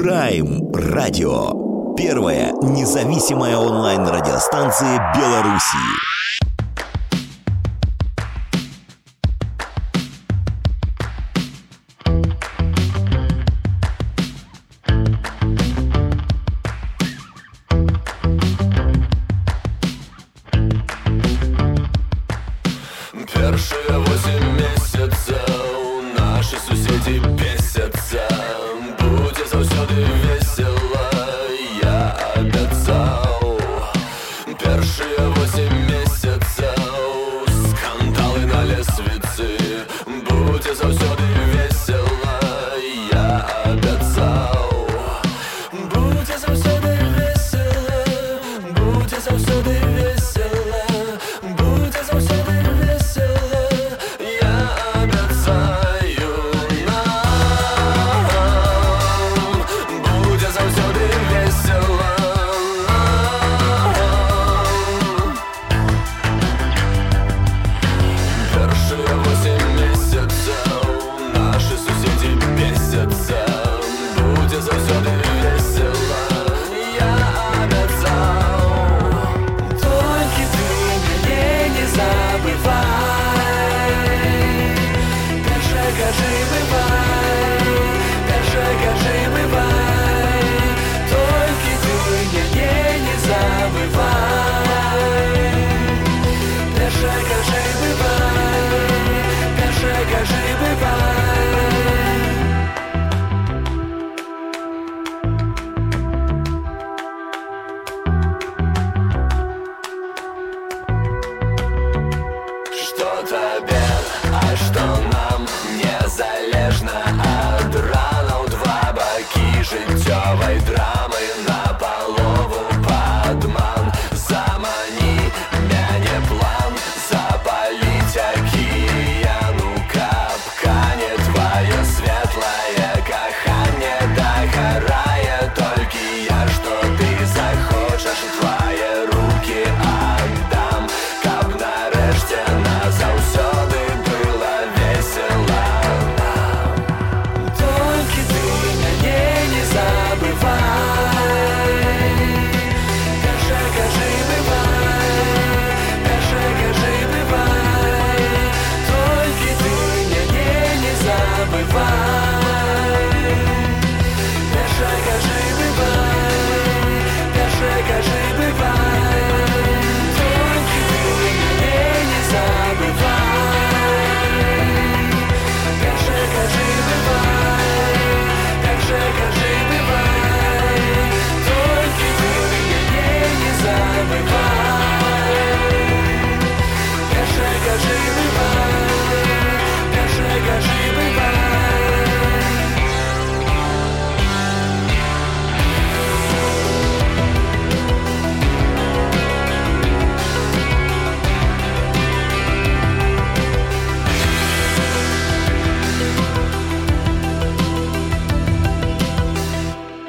Прайм Радио. Первая независимая онлайн-радиостанция Беларуси.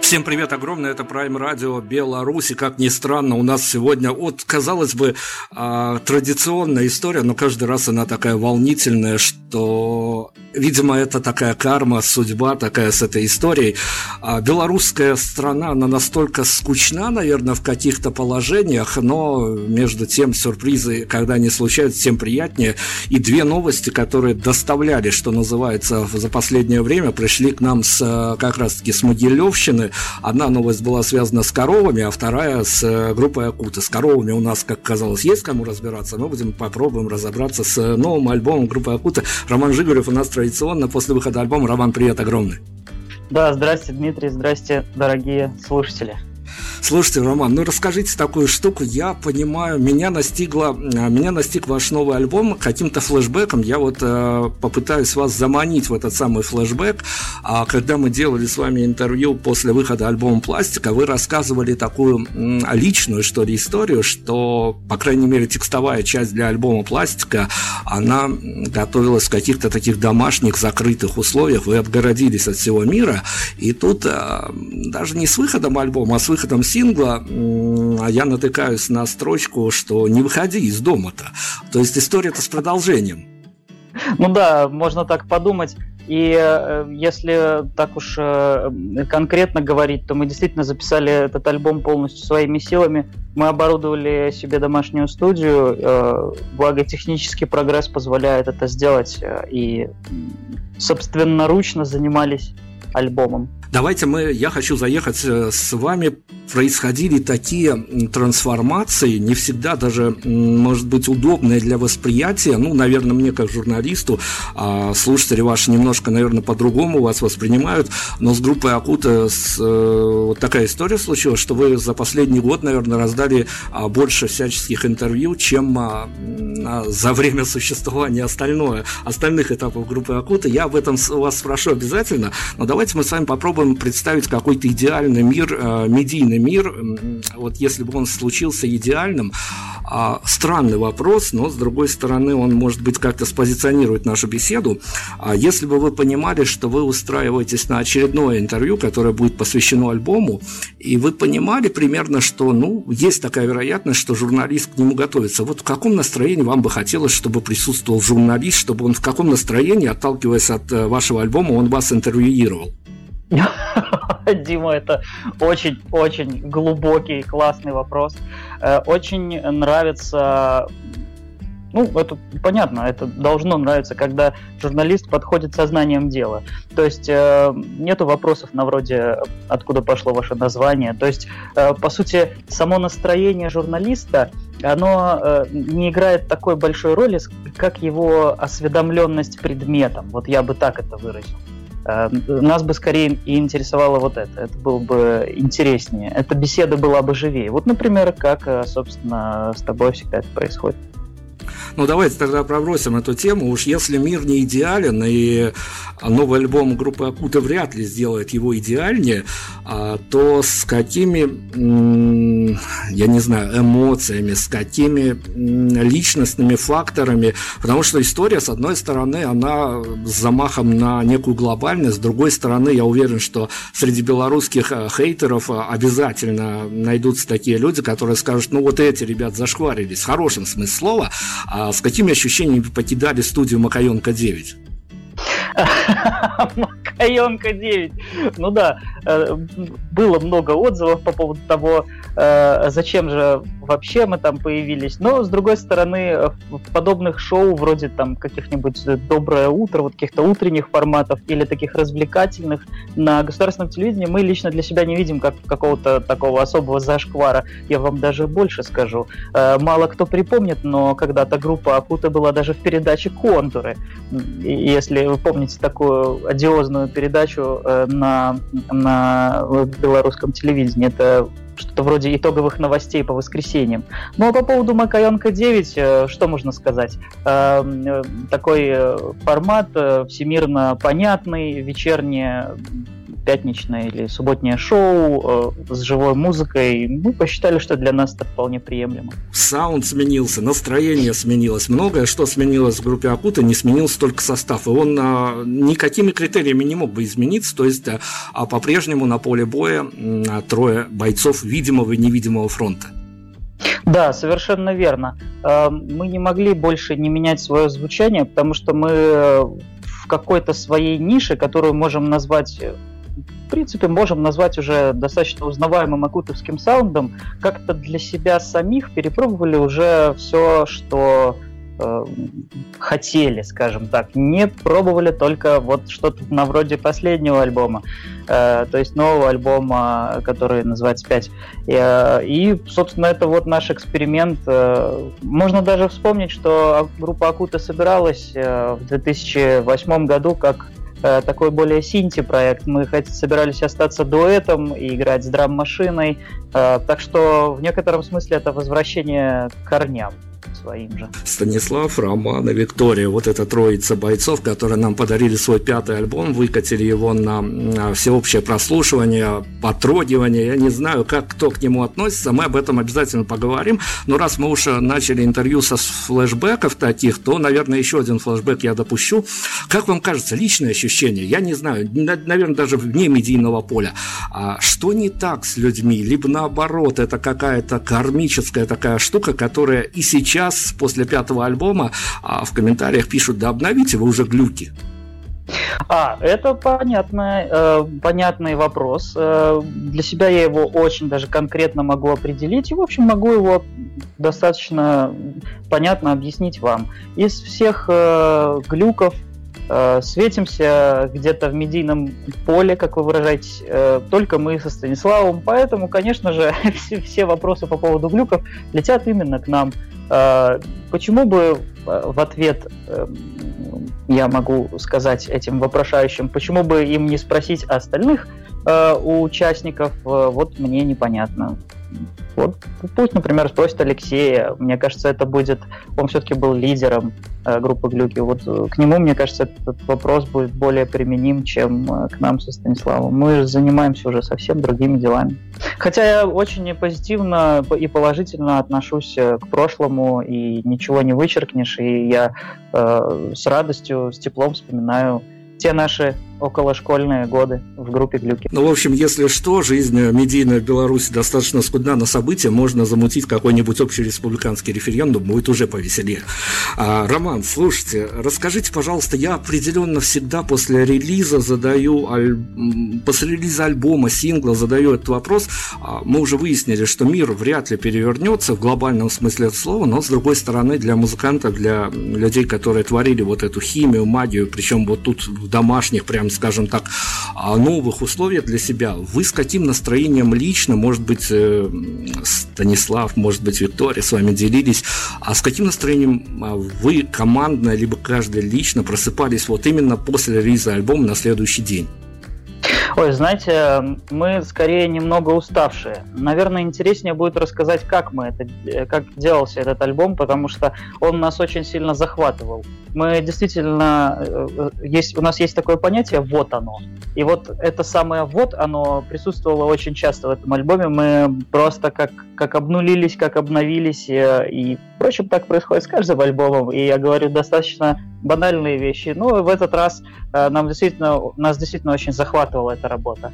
Всем привет огромное, это Prime Radio Беларуси. Как ни странно, у нас сегодня, вот, казалось бы, а, традиционная история, но каждый раз она такая волнительная, что, видимо, это такая карма, судьба такая с этой историей. А, белорусская страна, она настолько скучна, наверное, в каких-то положениях, но между тем сюрпризы, когда они случаются, тем приятнее. И две новости, которые доставляли, что называется, за последнее время, пришли к нам с как раз-таки с Могилевщины. Одна новость была связана с коровами, а вторая с э, группой Акута. С коровами у нас, как казалось, есть кому разбираться. Мы будем попробуем разобраться с новым альбомом группы Акута. Роман Жигурев у нас традиционно после выхода альбома. Роман, привет огромный. Да, здрасте, Дмитрий, здрасте, дорогие слушатели. Слушайте, Роман, ну расскажите такую штуку. Я понимаю, меня настигло, а, меня настиг ваш новый альбом каким-то флешбеком. Я вот э, попытаюсь вас заманить в этот самый флешбэк. А когда мы делали с вами интервью после выхода альбома «Пластика», вы рассказывали такую м, личную, что ли, историю, что, по крайней мере, текстовая часть для альбома «Пластика», она готовилась в каких-то таких домашних закрытых условиях. Вы отгородились от всего мира. И тут э, даже не с выходом альбома, а с выходом сингла а я натыкаюсь на строчку, что не выходи из дома-то. То есть история-то с продолжением. Ну да, можно так подумать. И э, если так уж э, конкретно говорить, то мы действительно записали этот альбом полностью своими силами. Мы оборудовали себе домашнюю студию, э, благо технический прогресс позволяет это сделать, и собственноручно занимались альбомом. Давайте мы, я хочу заехать э, с вами. Происходили такие трансформации, не всегда даже, может быть, удобные для восприятия. Ну, наверное, мне как журналисту, а слушатели ваши немножко, наверное, по-другому вас воспринимают. Но с группой Акута с, э, вот такая история случилась, что вы за последний год, наверное, раздали а, больше всяческих интервью, чем а, а, за время существования остальное, остальных этапов группы Акута. Я об этом вас спрошу обязательно, но давайте мы с вами попробуем попробуем представить какой-то идеальный мир, э, медийный мир, вот если бы он случился идеальным, а, странный вопрос, но с другой стороны он, может быть, как-то спозиционирует нашу беседу. А если бы вы понимали, что вы устраиваетесь на очередное интервью, которое будет посвящено альбому, и вы понимали примерно, что, ну, есть такая вероятность, что журналист к нему готовится. Вот в каком настроении вам бы хотелось, чтобы присутствовал журналист, чтобы он в каком настроении, отталкиваясь от э, вашего альбома, он вас интервьюировал? Дима, это очень-очень глубокий, классный вопрос. Э, очень нравится ну, это понятно, это должно нравиться, когда журналист подходит сознанием дела. То есть э, нету вопросов на вроде откуда пошло ваше название. То есть, э, по сути, само настроение журналиста, оно э, не играет такой большой роли, как его осведомленность предметом. Вот я бы так это выразил. Э, нас бы скорее и интересовало вот это. Это было бы интереснее. Эта беседа была бы живее. Вот, например, как, э, собственно, с тобой всегда это происходит. Ну, давайте тогда пробросим эту тему. Уж если мир не идеален, и новый альбом группы Акута вряд ли сделает его идеальнее, а, то с какими, я не знаю, эмоциями, с какими личностными факторами, потому что история, с одной стороны, она с замахом на некую глобальность, с другой стороны, я уверен, что среди белорусских э, хейтеров э, обязательно найдутся такие люди, которые скажут, ну вот эти ребят зашкварились, в хорошем смысле слова, а с какими ощущениями покидали студию Макаенко 9? Макаенко 9. Ну да, э, было много отзывов по поводу того, э, зачем же вообще мы там появились. Но, с другой стороны, в подобных шоу, вроде там каких-нибудь «Доброе утро», вот каких-то утренних форматов или таких развлекательных, на государственном телевидении мы лично для себя не видим как какого-то такого особого зашквара. Я вам даже больше скажу. Э, мало кто припомнит, но когда-то группа Акута была даже в передаче «Контуры». Если вы помните такую одиозную передачу э, на, на белорусском телевидении, это что-то вроде итоговых новостей по воскресеньям. Ну а по поводу Макаенко 9, э, что можно сказать? Э, э, такой формат всемирно понятный, вечернее пятничное или субботнее шоу э, с живой музыкой, мы посчитали, что для нас это вполне приемлемо. Саунд сменился, настроение сменилось, многое, что сменилось в группе Акута, не сменился только состав, и он а, никакими критериями не мог бы измениться, то есть а, а по-прежнему на поле боя а, трое бойцов видимого и невидимого фронта. Да, совершенно верно. Э, мы не могли больше не менять свое звучание, потому что мы в какой-то своей нише, которую можем назвать в принципе, можем назвать уже достаточно узнаваемым акутовским саундом, как-то для себя самих перепробовали уже все, что э, хотели, скажем так. Не пробовали только вот что-то на вроде последнего альбома, э, то есть нового альбома, который называется «5». И, э, и, собственно, это вот наш эксперимент. Э, можно даже вспомнить, что группа Акута собиралась э, в 2008 году как такой более синти-проект. Мы хоть собирались остаться дуэтом и играть с драм-машиной, э, так что в некотором смысле это возвращение к корням своим же. Станислав, Роман и Виктория. Вот эта троица бойцов, которые нам подарили свой пятый альбом, выкатили его на, на всеобщее прослушивание, потрогивание. Я не знаю, как кто к нему относится, мы об этом обязательно поговорим. Но раз мы уже начали интервью со флешбеков таких, то, наверное, еще один флешбек я допущу. Как вам кажется, личное ощущение? Я не знаю, наверное, даже вне медийного поля. А что не так с людьми? Либо наоборот, это какая-то кармическая такая штука, которая и сейчас, после пятого альбома, а в комментариях пишут, да обновите вы уже глюки. А, это понятный, э, понятный вопрос. Э, для себя я его очень даже конкретно могу определить. И, в общем, могу его достаточно понятно объяснить вам. Из всех э, глюков э, светимся где-то в медийном поле, как вы выражаетесь, э, только мы со Станиславом. Поэтому, конечно же, все, все вопросы по поводу глюков летят именно к нам. Э, почему бы э, в ответ э, я могу сказать этим вопрошающим, почему бы им не спросить остальных участников, вот мне непонятно. Вот пусть, например, спросит Алексея. Мне кажется, это будет... Он все-таки был лидером э, группы Глюки. Вот э, к нему, мне кажется, этот вопрос будет более применим, чем э, к нам со Станиславом. Мы занимаемся уже совсем другими делами. Хотя я очень позитивно и положительно отношусь э, к прошлому, и ничего не вычеркнешь, и я э, с радостью, с теплом вспоминаю те наши околошкольные годы в группе «Глюки». Ну, в общем, если что, жизнь медийная в Беларуси достаточно скудна на события, можно замутить какой-нибудь общий республиканский референдум, будет уже повеселее. А, Роман, слушайте, расскажите, пожалуйста, я определенно всегда после релиза задаю, аль... после релиза альбома, сингла задаю этот вопрос. А, мы уже выяснили, что мир вряд ли перевернется в глобальном смысле этого слова, но, с другой стороны, для музыкантов, для людей, которые творили вот эту химию, магию, причем вот тут в домашних прям скажем так, а, новых условиях для себя, вы с каким настроением лично, может быть, э, Станислав, может быть, Виктория с вами делились, а с каким настроением а, вы командно, либо каждый лично просыпались вот именно после релиза альбома на следующий день? Ой, знаете, мы скорее немного уставшие. Наверное, интереснее будет рассказать, как мы это, э, как делался этот альбом, потому что он нас очень сильно захватывал. Мы действительно, э, э, есть, у нас есть такое понятие «вот оно». И вот это самое «вот оно» присутствовало очень часто в этом альбоме. Мы просто как, как обнулились, как обновились. И, и, впрочем, так происходит с каждым альбомом. И я говорю достаточно банальные вещи. Ну, в этот раз нам действительно, нас действительно очень захватывала эта работа.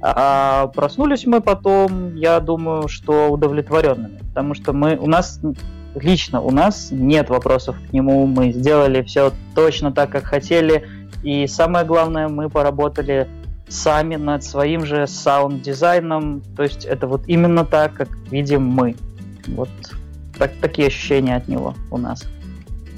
А проснулись мы потом, я думаю, что удовлетворенными, потому что мы, у нас лично у нас нет вопросов к нему, мы сделали все точно так, как хотели, и самое главное, мы поработали сами над своим же саунд-дизайном, то есть это вот именно так, как видим мы. Вот так, такие ощущения от него у нас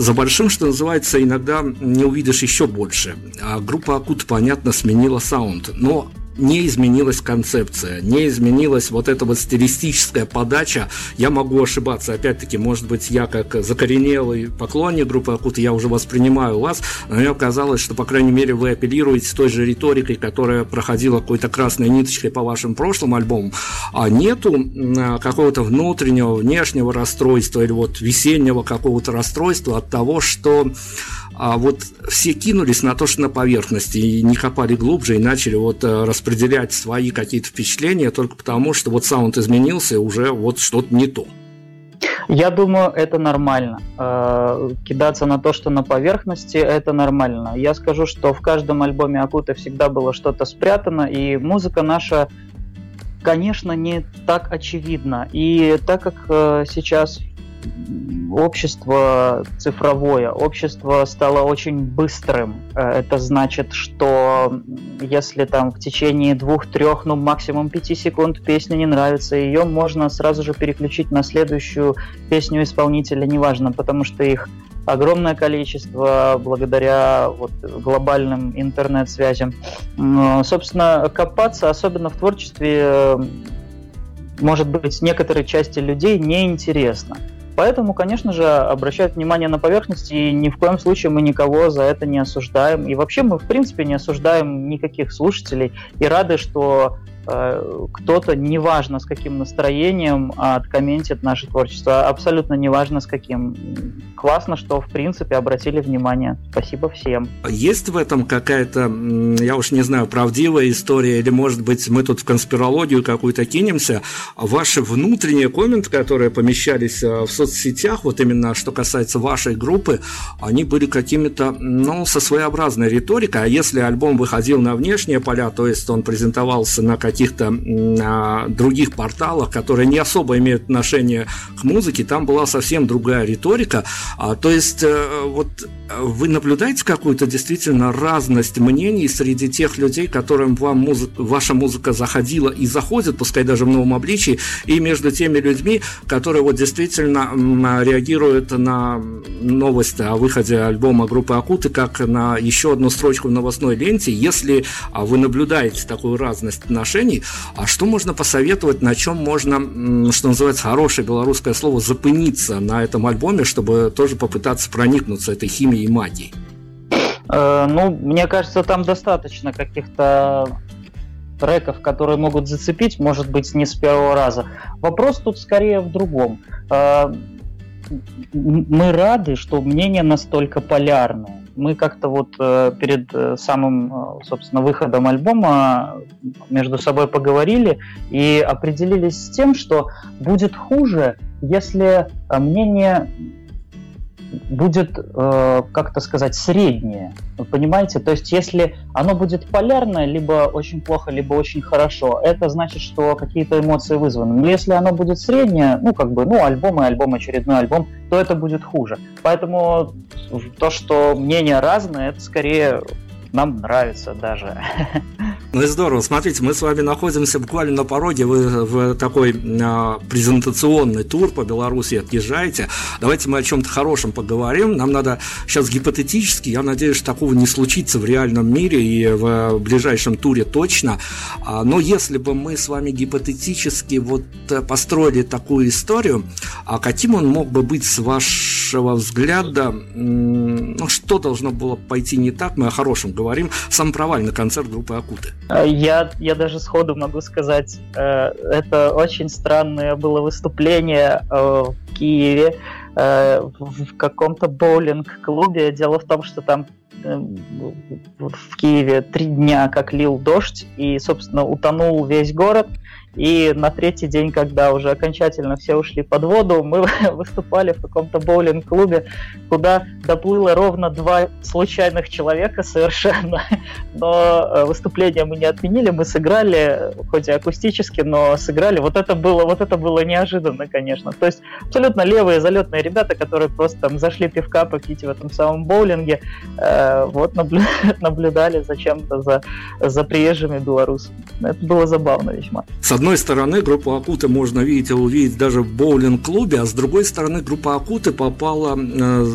за большим, что называется, иногда не увидишь еще больше. А группа Акут, понятно, сменила саунд. Но не изменилась концепция, не изменилась вот эта вот стилистическая подача. Я могу ошибаться, опять-таки, может быть, я как закоренелый поклонник группы Акут, я уже воспринимаю вас, но мне казалось, что, по крайней мере, вы апеллируете той же риторикой, которая проходила какой-то красной ниточкой по вашим прошлым альбомам, а нету какого-то внутреннего, внешнего расстройства или вот весеннего какого-то расстройства от того, что а вот все кинулись на то, что на поверхности, и не копали глубже, и начали вот э, распределять свои какие-то впечатления только потому, что вот саунд изменился, и уже вот что-то не то. Я думаю, это нормально. Э, кидаться на то, что на поверхности, это нормально. Я скажу, что в каждом альбоме Акута всегда было что-то спрятано, и музыка наша, конечно, не так очевидна. И так как э, сейчас общество цифровое, общество стало очень быстрым. Э, это значит, что если там в течение двух-трех, ну максимум пяти секунд песня не нравится, ее можно сразу же переключить на следующую песню исполнителя, неважно, потому что их огромное количество благодаря вот, глобальным интернет-связям. Собственно, копаться, особенно в творчестве, э, может быть, некоторой части людей неинтересно. Поэтому, конечно же, обращают внимание на поверхности, и ни в коем случае мы никого за это не осуждаем. И вообще мы, в принципе, не осуждаем никаких слушателей и рады, что кто-то, неважно с каким настроением, откомментит наше творчество, абсолютно неважно с каким. Классно, что в принципе обратили внимание. Спасибо всем. Есть в этом какая-то, я уж не знаю, правдивая история, или может быть мы тут в конспирологию какую-то кинемся, ваши внутренние комменты, которые помещались э, в соцсетях, вот именно что касается вашей группы, они были какими-то, ну, со своеобразной риторикой, а если альбом выходил на внешние поля, то есть он презентовался на каких-то а, других порталах, которые не особо имеют отношение к музыке, там была совсем другая риторика. А, то есть, а, вот вы наблюдаете какую-то действительно разность мнений среди тех людей, которым вам музыка, ваша музыка заходила и заходит, пускай даже в новом обличии, и между теми людьми, которые вот действительно реагируют на новости о выходе альбома группы Акуты как на еще одну строчку в новостной ленте. Если а, вы наблюдаете такую разность отношений, а что можно посоветовать, на чем можно, что называется, хорошее белорусское слово, запыниться на этом альбоме, чтобы тоже попытаться проникнуться этой химией и магией? Э, ну, мне кажется, там достаточно каких-то треков, которые могут зацепить, может быть, не с первого раза. Вопрос тут скорее в другом. Э, мы рады, что мнение настолько полярное. Мы как-то вот э, перед самым, собственно, выходом альбома между собой поговорили и определились с тем, что будет хуже, если мнение будет, э, как-то сказать, среднее. Понимаете? То есть, если оно будет полярное, либо очень плохо, либо очень хорошо, это значит, что какие-то эмоции вызваны. Но если оно будет среднее, ну, как бы, ну, альбом и альбом, очередной альбом, то это будет хуже. Поэтому то, что мнения разные, это скорее нам нравится даже. Ну и здорово. Смотрите, мы с вами находимся буквально на пороге. Вы в такой а, презентационный тур по Беларуси отъезжаете. Давайте мы о чем-то хорошем поговорим. Нам надо сейчас гипотетически, я надеюсь, что такого не случится в реальном мире и в ближайшем туре точно. А, но если бы мы с вами гипотетически вот э, построили такую историю, а каким он мог бы быть с вашего взгляда? Ну, что должно было пойти не так? Мы о хорошем говорим. Самый провальный концерт группы Акуты. Э, я, я даже сходу могу сказать, э, это очень странное было выступление э, в Киеве в каком-то боулинг-клубе. Дело в том, что там в Киеве три дня как лил дождь, и, собственно, утонул весь город – и на третий день, когда уже окончательно все ушли под воду, мы выступали в каком-то боулинг-клубе, куда доплыло ровно два случайных человека совершенно. Но э, выступление мы не отменили, мы сыграли, хоть и акустически, но сыграли. Вот это было, вот это было неожиданно, конечно. То есть абсолютно левые залетные ребята, которые просто там зашли пивка попить в этом самом боулинге, э, вот наблю... наблюдали зачем-то за, за приезжими белорусами. Это было забавно весьма одной стороны, группу Акуты можно видеть увидеть даже в боулинг-клубе, а с другой стороны, группа Акуты попала э,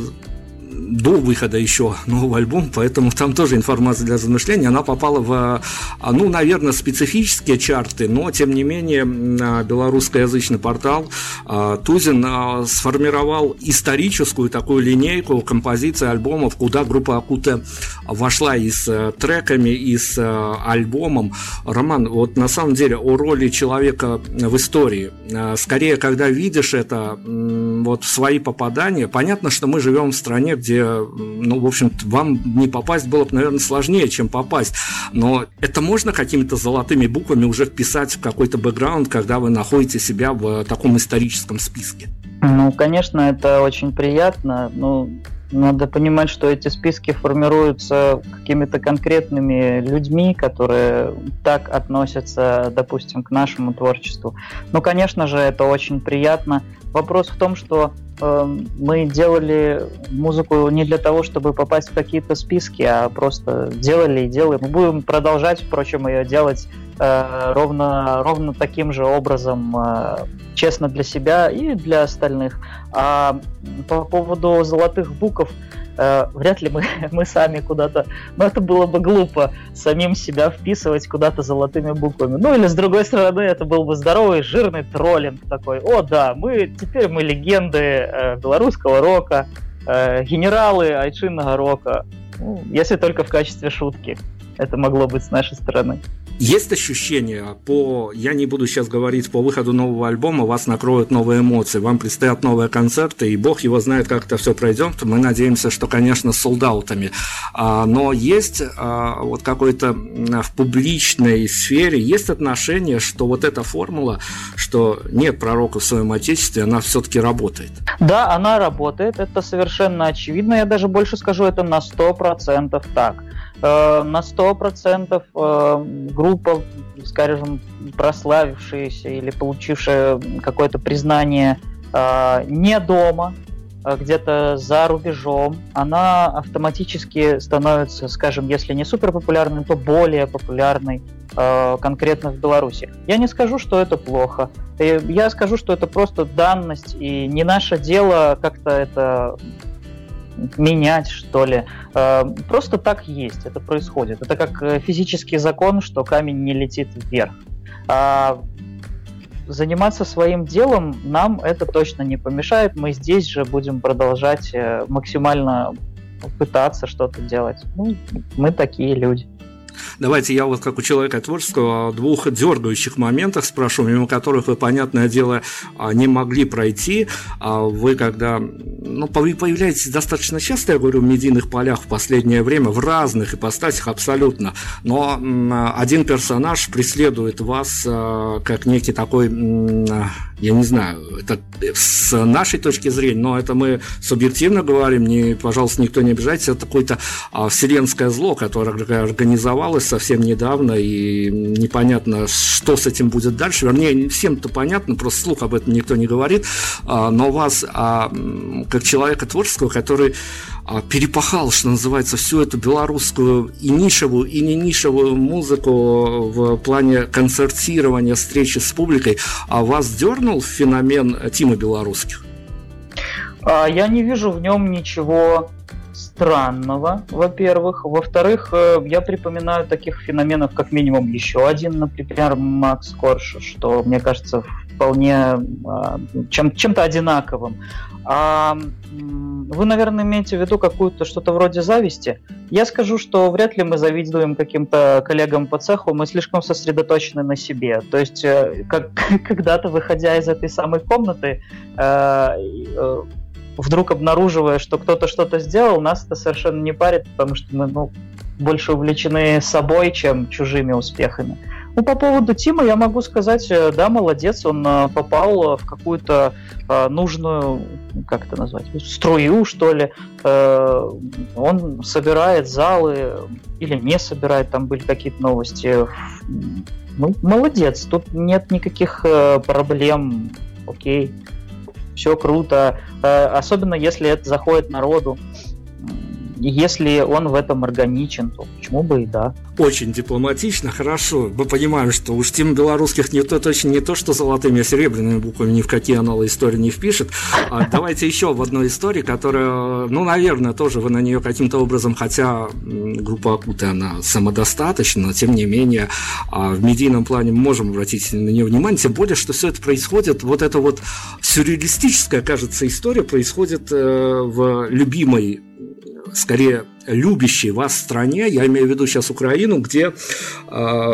до выхода еще нового альбома, поэтому там тоже информация для размышления. Она попала в, а, ну, наверное, специфические чарты, но, тем не менее, белорусскоязычный портал а, Тузин а, сформировал историческую такую линейку композиций альбомов, куда группа Акута вошла и с э, треками, и с э, альбомом. Роман, вот на самом деле о роли человека в истории. Скорее, когда видишь это, вот свои попадания, понятно, что мы живем в стране, где, ну, в общем вам не попасть было бы, наверное, сложнее, чем попасть. Но это можно какими-то золотыми буквами уже вписать в какой-то бэкграунд, когда вы находите себя в таком историческом списке? Ну, конечно, это очень приятно. Ну, надо понимать, что эти списки формируются какими-то конкретными людьми, которые так относятся, допустим, к нашему творчеству. Ну, конечно же, это очень приятно. Вопрос в том, что э, мы делали музыку не для того, чтобы попасть в какие-то списки, а просто делали и делаем. Мы будем продолжать, впрочем, ее делать э, ровно, ровно таким же образом, э, честно для себя и для остальных. А по поводу золотых букв, э, вряд ли мы, мы сами куда-то... Но это было бы глупо самим себя вписывать куда-то золотыми буквами. Ну или с другой стороны, это был бы здоровый, жирный троллинг такой. О да, мы теперь мы легенды э, белорусского рока, э, генералы айчинного рока. Ну, если только в качестве шутки. Это могло быть с нашей стороны. Есть ощущение по, я не буду сейчас говорить по выходу нового альбома, вас накроют новые эмоции, вам предстоят новые концерты, и бог его знает, как это все пройдет. Мы надеемся, что, конечно, с солдаутами. А, но есть а, вот какой-то в публичной сфере есть отношение, что вот эта формула, что нет пророка в своем отечестве, она все-таки работает. Да, она работает, это совершенно очевидно. Я даже больше скажу, это на 100% так. Э, на 100% э, группа, скажем, прославившаяся или получившая какое-то признание э, не дома, а где-то за рубежом, она автоматически становится, скажем, если не супер популярной, то более популярной э, конкретно в Беларуси. Я не скажу, что это плохо. Я скажу, что это просто данность, и не наше дело как-то это менять, что ли. Э, просто так есть, это происходит. Это как э, физический закон, что камень не летит вверх. А заниматься своим делом нам это точно не помешает. Мы здесь же будем продолжать э, максимально пытаться что-то делать. Ну, мы такие люди. Давайте я вот как у человека творческого о двух дергающих моментах спрошу, мимо которых вы, понятное дело, а, не могли пройти. А вы когда ну, вы появляетесь достаточно часто, я говорю, в медийных полях в последнее время, в разных ипостасях абсолютно, но один персонаж преследует вас а, как некий такой я не знаю, это с нашей точки зрения, но это мы субъективно говорим, не, пожалуйста, никто не обижайтесь, это какое-то а, вселенское зло, которое организовалось совсем недавно, и непонятно, что с этим будет дальше. Вернее, всем-то понятно, просто слух об этом никто не говорит, а, но вас, а, как человека творческого, который а, перепахал, что называется, всю эту белорусскую и нишевую, и не нишевую музыку в плане концертирования, встречи с публикой, а вас дернул феномен Тима Белорусских? Я не вижу в нем ничего странного, во-первых. Во-вторых, э, я припоминаю таких феноменов как минимум еще один, например, Макс Корж, что, мне кажется, вполне а, чем, чем-то одинаковым. А вы, наверное, имеете в виду какую-то что-то вроде зависти. Я скажу, что вряд ли мы завидуем каким-то коллегам по цеху, мы слишком сосредоточены на себе. То есть, э, как, когда-то, выходя из этой самой комнаты, э, э, вдруг обнаруживая, что кто-то что-то сделал, нас это совершенно не парит, потому что мы ну, больше увлечены собой, чем чужими успехами. Ну, по поводу Тима я могу сказать, э, да, молодец, он э, попал в какую-то э, нужную, как это назвать, струю, что ли. Э, он собирает залы или не собирает, там были какие-то новости. Ну, молодец, тут нет никаких э, проблем, окей, все круто. Э, особенно если это заходит народу если он в этом органичен, то почему бы и да. Очень дипломатично, хорошо. Мы понимаем, что уж тем белорусских не то, точно не то, что золотыми, а серебряными буквами ни в какие аналы истории не впишет. А давайте еще в одной истории, которая, ну, наверное, тоже вы на нее каким-то образом, хотя группа Акуты, она самодостаточна, но тем не менее а в медийном плане мы можем обратить на нее внимание, тем более, что все это происходит, вот эта вот сюрреалистическая, кажется, история происходит э, в любимой скорее любящей вас стране, я имею в виду сейчас Украину, где э,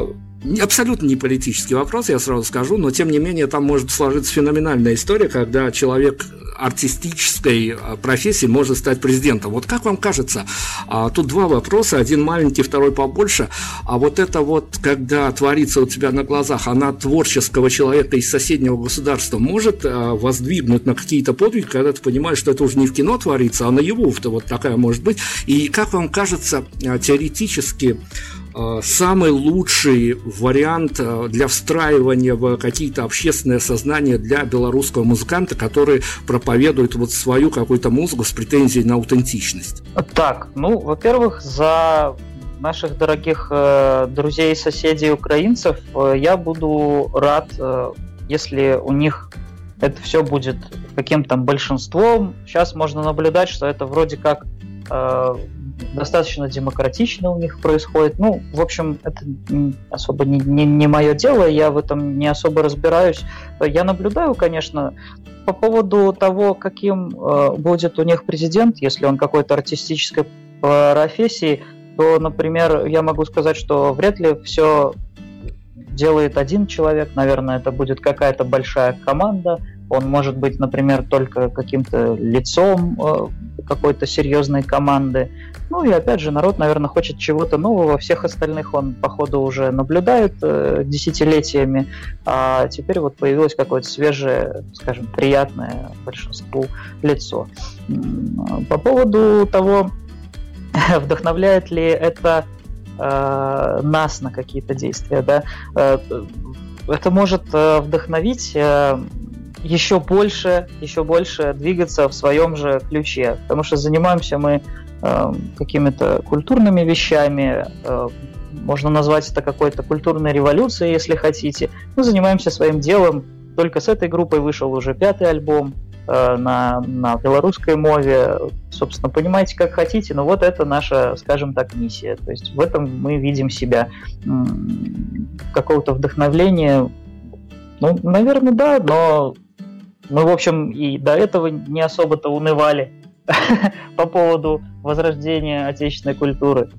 абсолютно не политический вопрос, я сразу скажу, но тем не менее там может сложиться феноменальная история, когда человек артистической а, профессии может стать президентом. Вот как вам кажется, а, тут два вопроса, один маленький, второй побольше, а вот это вот, когда творится у тебя на глазах, она творческого человека из соседнего государства может а, воздвигнуть на какие-то подвиги, когда ты понимаешь, что это уже не в кино творится, а наяву-то вот такая может быть. И как вам кажется, теоретически самый лучший вариант э, для встраивания в какие-то общественное сознание для белорусского музыканта, который проповедует вот свою какую-то музыку с претензией на аутентичность? Так, ну, во-первых, за наших дорогих э, друзей и соседей украинцев э, я буду рад, э, если у них это все будет каким-то большинством. Сейчас можно наблюдать, что это вроде как э, достаточно демократично у них происходит. Ну, в общем, это особо не, не, не мое дело, я в этом не особо разбираюсь. Я наблюдаю, конечно, по поводу того, каким э, будет у них президент, если он какой-то артистической профессии, то, например, я могу сказать, что вряд ли все делает один человек, наверное, это будет какая-то большая команда, он может быть, например, только каким-то лицом э, какой-то серьезной команды. Ну и опять же, народ, наверное, хочет чего-то нового. Всех остальных он, походу, уже наблюдает э, десятилетиями. А теперь вот появилось какое-то свежее, скажем, приятное большинству лицо. По поводу того, вдохновляет ли это э, нас на какие-то действия, да? Э, это может э, вдохновить еще больше, еще больше двигаться в своем же ключе, потому что занимаемся мы э, какими-то культурными вещами, э, можно назвать это какой-то культурной революцией, если хотите. Мы занимаемся своим делом. Только с этой группой вышел уже пятый альбом э, на, на белорусской мове. Собственно, понимаете, как хотите, но вот это наша, скажем так, миссия. То есть в этом мы видим себя. Какого-то вдохновления, ну, наверное, да, но мы, в общем, и до этого не особо-то унывали по поводу возрождения отечественной культуры.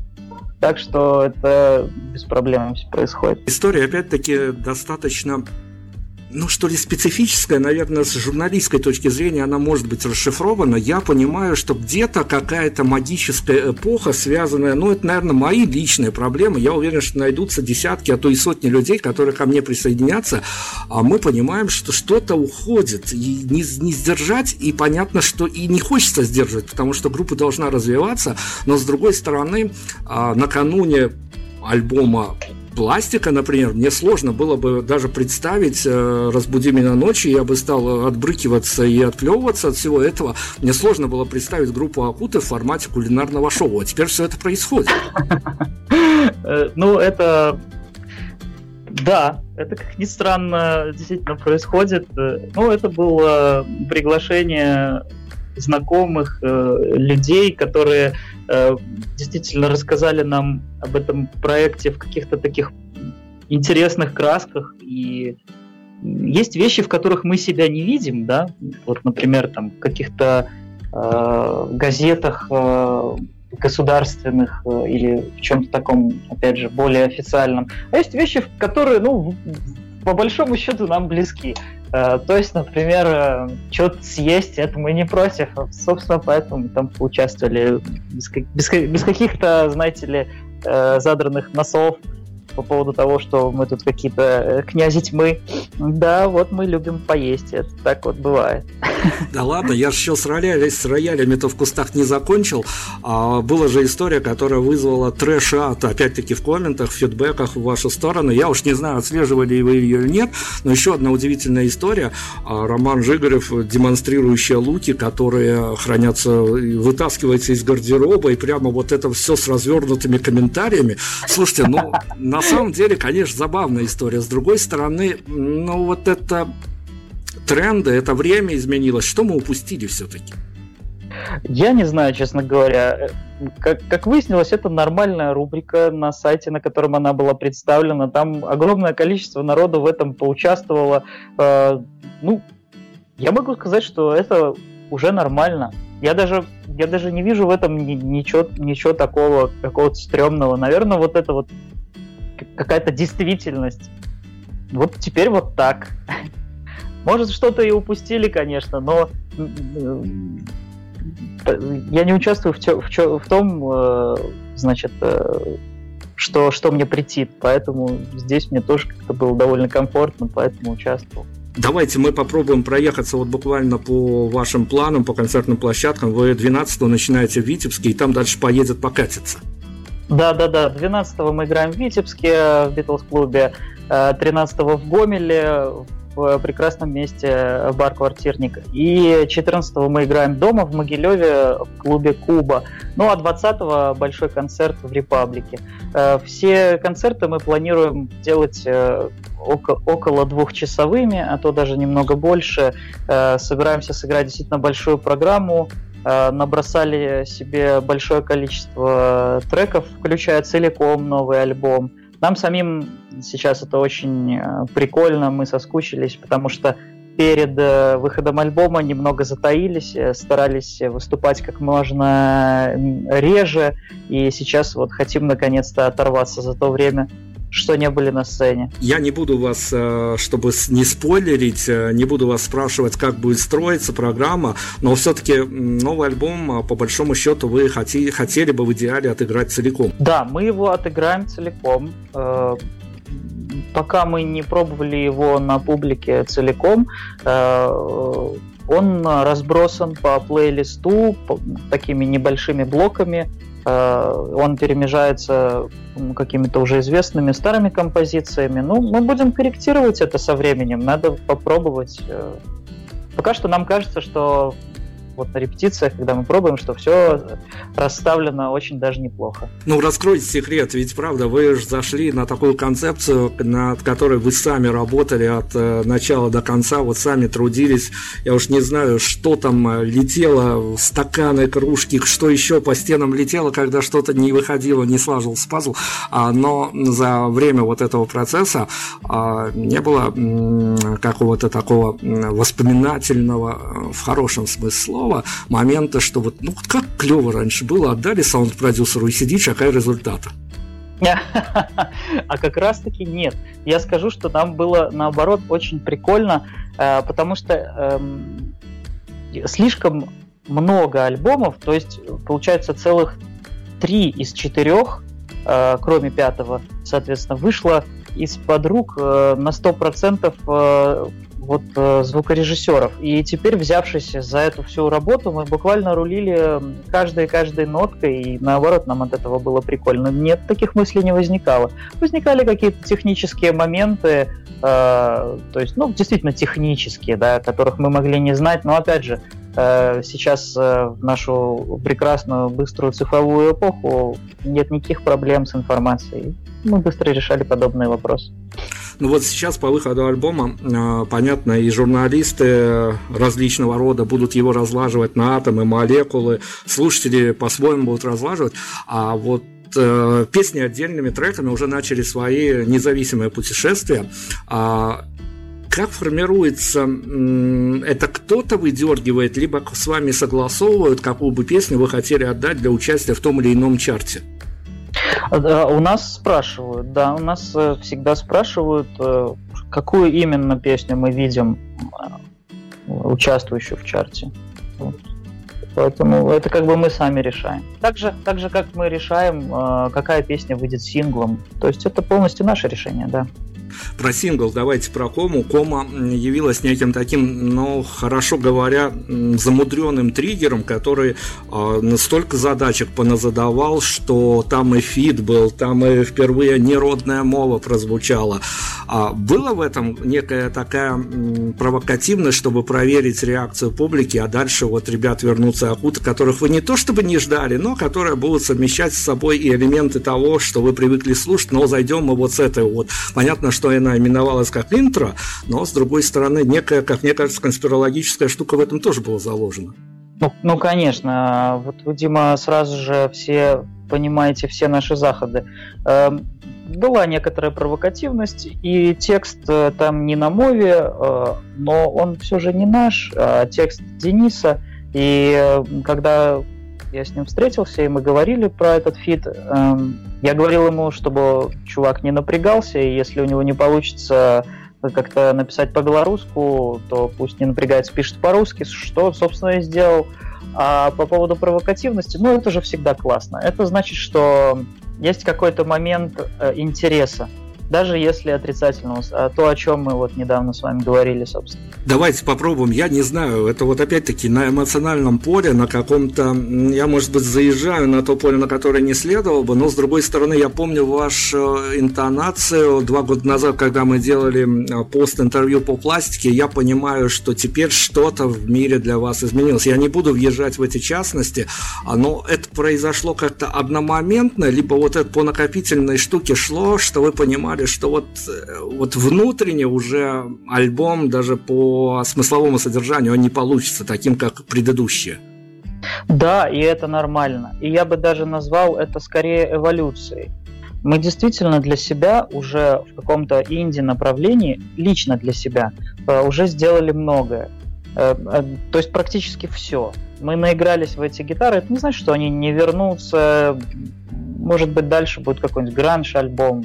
Так что это без проблем происходит. История, опять-таки, достаточно ну, что ли, специфическая, наверное, с журналистской точки зрения она может быть расшифрована. Я понимаю, что где-то какая-то магическая эпоха, связанная, ну, это, наверное, мои личные проблемы. Я уверен, что найдутся десятки, а то и сотни людей, которые ко мне присоединятся, а мы понимаем, что что-то уходит, и не, не сдержать, и понятно, что и не хочется сдерживать, потому что группа должна развиваться, но, с другой стороны, а, накануне альбома пластика, например, мне сложно было бы даже представить, э, разбуди меня ночью, я бы стал отбрыкиваться и отплевываться от всего этого. Мне сложно было представить группу Акуты в формате кулинарного шоу, а теперь все это происходит. Э, ну, это... Да, это, как ни странно, действительно происходит. Э, ну, это было приглашение знакомых э, людей, которые э, действительно рассказали нам об этом проекте в каких-то таких интересных красках и есть вещи, в которых мы себя не видим, да, вот, например, там в каких-то э, газетах э, государственных э, или в чем-то таком, опять же, более официальном. А есть вещи, которые, ну, по большому счету нам близки. Э, то есть, например, э, что-то съесть, это мы не против. Собственно, поэтому там поучаствовали без, без, без каких-то, знаете ли, э, задранных носов по поводу того, что мы тут какие-то э, князи тьмы. Да, вот мы любим поесть, это так вот бывает. Да ладно, я же еще с, рояля, с роялями-то в кустах не закончил. А, была же история, которая вызвала трэш-ат, опять-таки в комментах, в фидбэках в вашу сторону. Я уж не знаю, отслеживали вы ее или нет, но еще одна удивительная история. А, Роман Жигарев, демонстрирующий луки, которые хранятся, вытаскиваются из гардероба, и прямо вот это все с развернутыми комментариями. Слушайте, ну, на на самом деле, конечно, забавная история. С другой стороны, ну вот это тренды, это время изменилось. Что мы упустили все-таки? Я не знаю, честно говоря. Как, как выяснилось, это нормальная рубрика на сайте, на котором она была представлена. Там огромное количество народу в этом поучаствовало. Э, ну, я могу сказать, что это уже нормально. Я даже, я даже не вижу в этом ничего, ничего такого, какого-то стрёмного. Наверное, вот это вот какая-то действительность. Вот теперь вот так. Может, что-то и упустили, конечно, но я не участвую в, тё, в, чё, в том, э, значит, э, что, что мне претит, поэтому здесь мне тоже как-то было довольно комфортно, поэтому участвовал. Давайте мы попробуем проехаться вот буквально по вашим планам, по концертным площадкам. Вы 12 начинаете в Витебске, и там дальше поедет покатиться. Да, да, да. 12 мы играем в Витебске в Битлз-клубе, 13 э, в Гомеле, в прекрасном месте бар-квартирник. И 14 мы играем дома в Могилеве в клубе Куба. Ну а 20 большой концерт в Репаблике. Э, все концерты мы планируем делать э, около двухчасовыми, а то даже немного больше. Собираемся сыграть действительно большую программу. Э, набросали себе большое количество треков, включая целиком новый альбом. Нам самим сейчас это очень э, прикольно, мы соскучились, потому что перед э, выходом альбома немного затаились, старались выступать как можно реже, и сейчас вот хотим наконец-то оторваться за то время, что не были на сцене. Я не буду вас, э, чтобы не спойлерить, э, не буду вас спрашивать, как будет строиться программа, но все-таки новый альбом, э, по большому счету, вы хотели, хотели бы в идеале отыграть целиком. Да, мы его отыграем целиком. Пока мы не пробовали его на публике целиком, он разбросан по плейлисту по такими небольшими блоками он перемежается какими-то уже известными старыми композициями. Ну, мы будем корректировать это со временем, надо попробовать. Пока что нам кажется, что вот на репетициях, когда мы пробуем, что все расставлено очень даже неплохо. Ну, раскройте секрет, ведь правда, вы же зашли на такую концепцию, над которой вы сами работали от э, начала до конца, вот сами трудились. Я уж не знаю, что там э, летело, стаканы, кружки, что еще по стенам летело, когда что-то не выходило, не слаживался пазл. А, но за время вот этого процесса а, не было какого-то такого воспоминательного, э, в хорошем смысле слова момента, что вот, ну, как клево раньше было, отдали саунд-продюсеру и сидишь, а какая результата. А как раз-таки нет. Я скажу, что нам было наоборот очень прикольно, э, потому что эм, слишком много альбомов, то есть получается целых три из четырех, э, кроме пятого, соответственно, вышло из-под рук э, на 100% вот э, звукорежиссеров. И теперь, взявшись за эту всю работу, мы буквально рулили каждой-каждой ноткой, и наоборот, нам от этого было прикольно. Нет, таких мыслей не возникало. Возникали какие-то технические моменты, э, то есть, ну, действительно технические, да, которых мы могли не знать, но, опять же, э, сейчас э, в нашу прекрасную быструю цифровую эпоху нет никаких проблем с информацией. Мы быстро решали подобные вопросы. Ну вот сейчас по выходу альбома, э, понятно, и журналисты различного рода будут его разлаживать на атомы, молекулы, слушатели по-своему будут разлаживать, а вот э, песни отдельными треками уже начали свои независимые путешествия. А как формируется это кто-то выдергивает, либо с вами согласовывают, какую бы песню вы хотели отдать для участия в том или ином чарте? У нас спрашивают, да, у нас э, всегда спрашивают, э, какую именно песню мы видим э, участвующую в чарте. Поэтому это как бы мы сами решаем. Так же, так же как мы решаем, какая песня выйдет синглом. То есть это полностью наше решение, да. Про сингл давайте про кому. Кома явилась неким таким, ну, хорошо говоря, замудренным триггером, который э, столько задачек поназадавал, что там и feat был, там и впервые неродная мова прозвучала. А было в этом некая такая провокативность, чтобы проверить реакцию публики, а дальше вот ребят вернутся Акута, которых вы не то чтобы не ждали, но которые будут совмещать с собой и элементы того, что вы привыкли слушать, но зайдем мы вот с этой вот. Понятно, что она именовалась как интро, но, с другой стороны, некая, как мне кажется, конспирологическая штука в этом тоже была заложена. Ну, ну, конечно. Вот вы, Дима, сразу же все понимаете все наши заходы. Эм, была некоторая провокативность, и текст э, там не на мове, э, но он все же не наш, а текст Дениса. И э, когда я с ним встретился, и мы говорили про этот feat. Эм, я говорил ему, чтобы чувак не напрягался, и если у него не получится как-то написать по-белоруску, то пусть не напрягается, пишет по-русски, что, собственно, и сделал. А по поводу провокативности, ну, это же всегда классно. Это значит, что есть какой-то момент э, интереса даже если отрицательного, а то, о чем мы вот недавно с вами говорили, собственно. Давайте попробуем. Я не знаю, это вот опять-таки на эмоциональном поле, на каком-то, я, может быть, заезжаю на то поле, на которое не следовало бы, но, с другой стороны, я помню вашу интонацию два года назад, когда мы делали пост-интервью по пластике, я понимаю, что теперь что-то в мире для вас изменилось. Я не буду въезжать в эти частности, но это произошло как-то одномоментно, либо вот это по накопительной штуке шло, что вы понимали, сказали, что вот, э, вот внутренне уже альбом даже по смысловому содержанию он не получится таким, как предыдущие. Да, и это нормально. И я бы даже назвал это скорее эволюцией. Мы действительно для себя уже в каком-то инди-направлении, лично для себя, э, уже сделали многое. Э, то есть практически все. Мы наигрались в эти гитары. Это не значит, что они не вернутся. Может быть, дальше будет какой-нибудь гранж-альбом,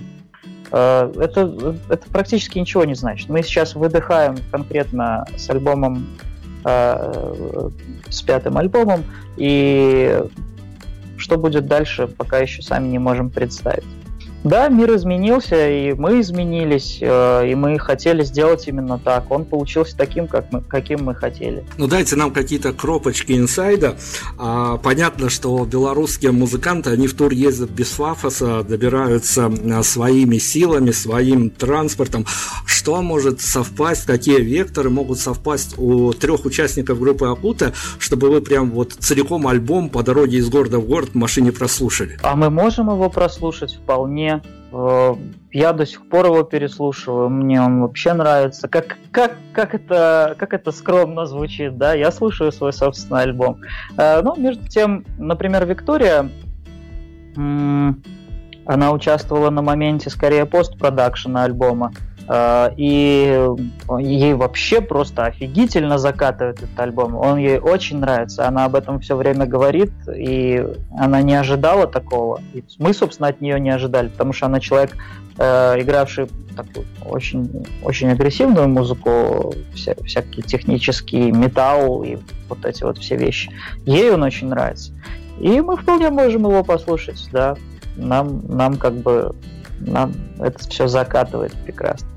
это, это практически ничего не значит. Мы сейчас выдыхаем конкретно с альбомом, э, с пятым альбомом, и что будет дальше, пока еще сами не можем представить. Да, мир изменился, и мы изменились, э, и мы хотели сделать именно так. Он получился таким, как мы, каким мы хотели. Ну дайте нам какие-то кропочки инсайда. А, понятно, что белорусские музыканты, они в тур ездят без фафоса, добираются а, своими силами, своим транспортом. Что может совпасть, какие векторы могут совпасть у трех участников группы Акута, чтобы вы прям вот целиком альбом по дороге из города в город в машине прослушали? А мы можем его прослушать вполне Э, я до сих пор его переслушиваю, мне он вообще нравится. Как, как, как, это, как это скромно звучит, да? Я слушаю свой собственный альбом. Э, ну, между тем, например, Виктория, она участвовала на моменте скорее постпродакшена альбома. Э, и ей вообще просто офигительно закатывает этот альбом. Он ей очень нравится. Она об этом все время говорит, и она не ожидала такого. И мы, собственно, от нее не ожидали, потому что она человек, э, игравший такую очень, очень агрессивную музыку, вся, всякий технический металл и вот эти вот все вещи. Ей он очень нравится. И мы вполне можем его послушать, да. Нам, нам как бы нам это все закатывает прекрасно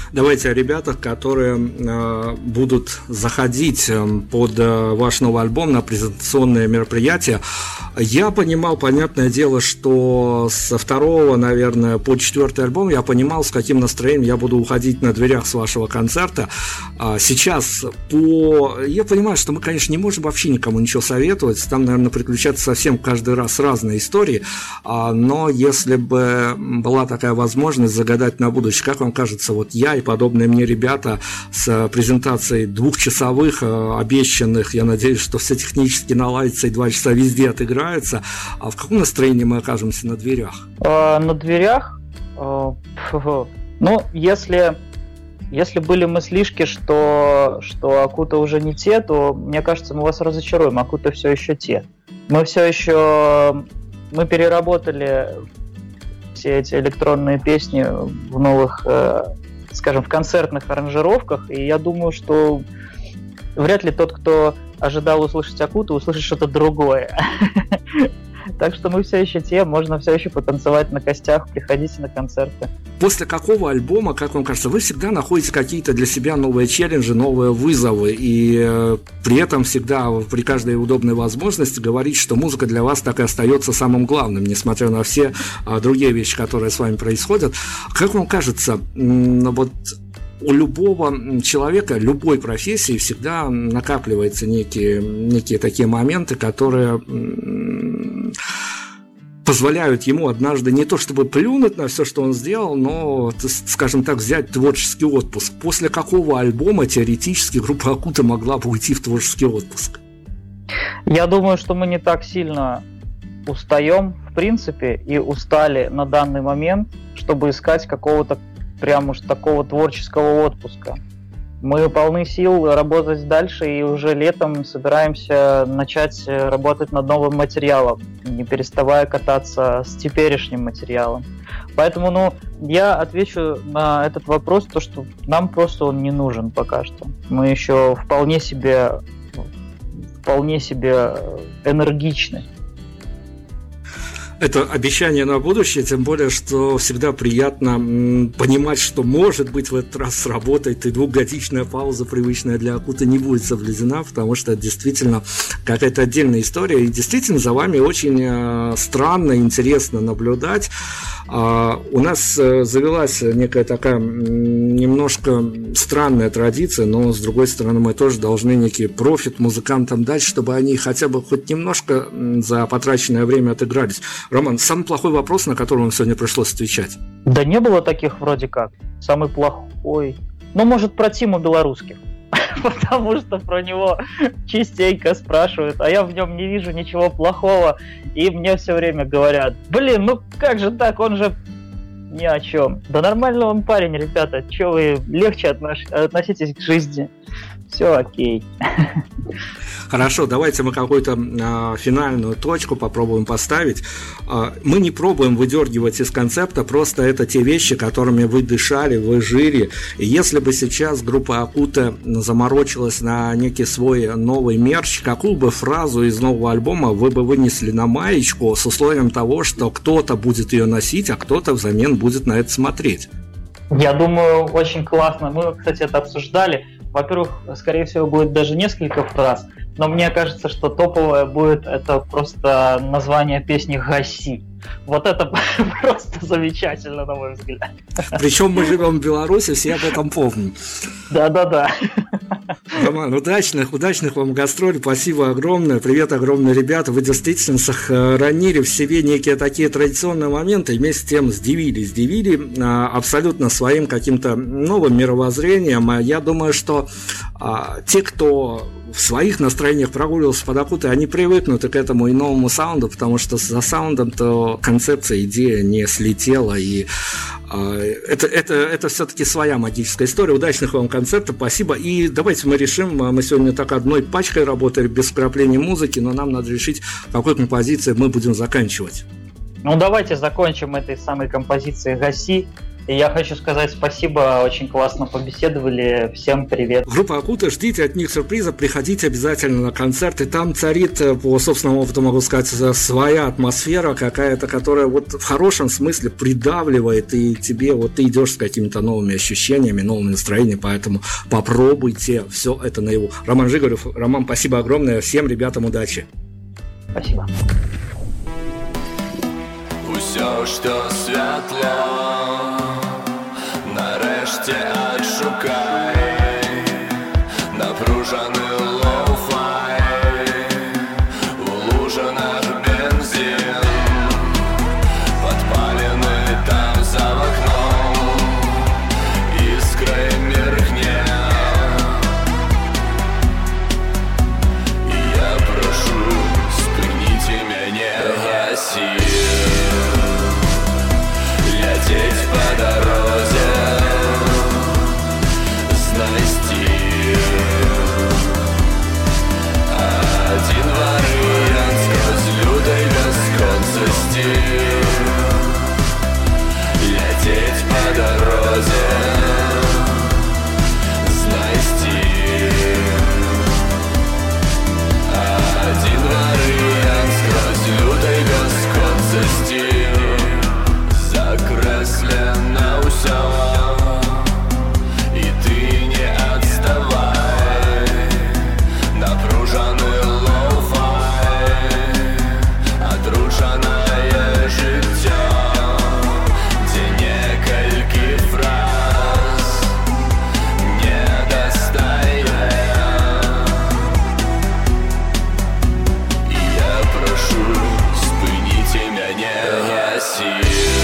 давайте о ребятах, которые э, будут заходить э, под э, ваш новый альбом на презентационное мероприятие. Я понимал, понятное дело, что со второго, наверное, по четвертый альбом я понимал, с каким настроением я буду уходить на дверях с вашего концерта. А сейчас по... Я понимаю, что мы, конечно, не можем вообще никому ничего советовать. Там, наверное, приключаться совсем каждый раз разные истории. А, но если бы была такая возможность загадать на будущее, как вам кажется, вот я и подобные мне ребята с презентацией двухчасовых э, обещанных, я надеюсь, что все технически наладится и два часа везде отыграется. А в каком настроении мы окажемся на дверях? А, на дверях? А, ну, если если были мыслишки, что, что Акута уже не те, то, мне кажется, мы вас разочаруем. Акута все еще те. Мы все еще... Мы переработали все эти электронные песни в новых э, скажем, в концертных аранжировках, и я думаю, что вряд ли тот, кто ожидал услышать Акуту, услышит что-то другое. Так что мы все еще те, можно все еще потанцевать на костях, приходите на концерты. После какого альбома, как вам кажется, вы всегда находите какие-то для себя новые челленджи, новые вызовы, и э, при этом всегда при каждой удобной возможности говорить, что музыка для вас так и остается самым главным, несмотря на все э, другие вещи, которые с вами происходят. Как вам кажется, вот у любого человека, любой профессии всегда накапливаются некие, некие такие моменты, которые позволяют ему однажды не то чтобы плюнуть на все, что он сделал, но, скажем так, взять творческий отпуск. После какого альбома теоретически группа Акута могла бы уйти в творческий отпуск? Я думаю, что мы не так сильно устаем, в принципе, и устали на данный момент, чтобы искать какого-то прям уж такого творческого отпуска. Мы полны сил работать дальше и уже летом собираемся начать работать над новым материалом, не переставая кататься с теперешним материалом. Поэтому, ну, я отвечу на этот вопрос, то, что нам просто он не нужен пока что. Мы еще вполне себе вполне себе энергичны это обещание на будущее, тем более, что всегда приятно понимать, что может быть в этот раз сработает, и двухгодичная пауза, привычная для Акута, не будет соблюдена, потому что это действительно какая-то отдельная история, и действительно за вами очень э, странно, интересно наблюдать. А, у нас э, завелась некая такая немножко странная традиция, но с другой стороны мы тоже должны некий профит музыкантам дать, чтобы они хотя бы хоть немножко за потраченное время отыгрались. Роман, самый плохой вопрос, на который вам сегодня пришлось отвечать. Да не было таких вроде как. Самый плохой. Ну, может, про Тиму белорусских. Потому что про него частенько спрашивают, а я в нем не вижу ничего плохого. И мне все время говорят, блин, ну как же так, он же Ни о чем. Да нормально он парень, ребята. Че вы легче относитесь к жизни? Все окей. Хорошо, давайте мы какую-то э, финальную точку попробуем поставить. Э, мы не пробуем выдергивать из концепта, просто это те вещи, которыми вы дышали, вы жили. И если бы сейчас группа Акута заморочилась на некий свой новый мерч, какую бы фразу из нового альбома вы бы вынесли на маечку с условием того, что кто-то будет ее носить, а кто-то взамен будет на это смотреть? Я думаю, очень классно. Мы, кстати, это обсуждали. Во-первых, скорее всего, будет даже несколько фраз, но мне кажется, что топовое будет это просто название песни «Гаси». Вот это просто замечательно, на мой взгляд. Причем мы живем в Беларуси, все об этом помним. Да-да-да. Роман, удачных, удачных вам гастролей, спасибо огромное, привет огромное, ребята, вы действительно сохранили в себе некие такие традиционные моменты, вместе с тем сдивили, сдивили а, абсолютно своим каким-то новым мировоззрением, а я думаю, что а, те, кто в своих настроениях прогуливался под Акутой, они привыкнут к этому и новому саунду, потому что за саундом-то концепция, идея не слетела, и э, это, это, это все-таки своя магическая история. Удачных вам концертов, спасибо. И давайте мы решим, а, мы сегодня так одной пачкой работали, без вкрапления музыки, но нам надо решить, какой композицией мы будем заканчивать. Ну, давайте закончим этой самой композицией «Гаси». И я хочу сказать спасибо, очень классно побеседовали. Всем привет. Группа Акута, ждите от них сюрприза, приходите обязательно на концерты. Там царит, э, по собственному опыту могу сказать, своя атмосфера какая-то, которая вот в хорошем смысле придавливает, и тебе вот ты идешь с какими-то новыми ощущениями, новыми настроениями, поэтому попробуйте все это наяву. Роман Жигарев, Роман, спасибо огромное, всем ребятам удачи. Спасибо. Все, что светло нарешті відшукай Один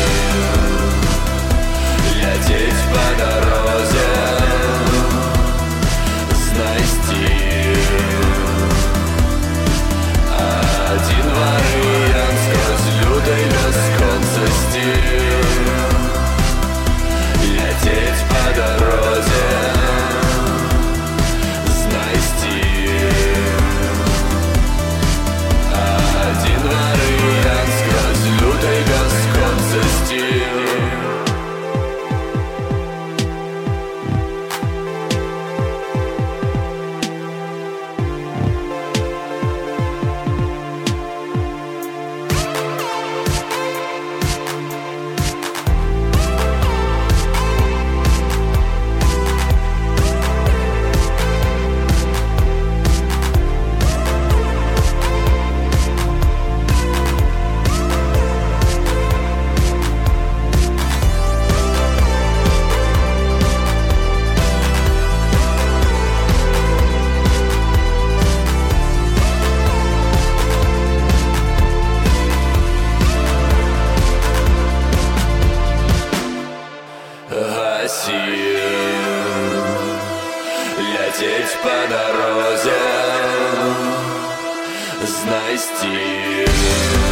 вариант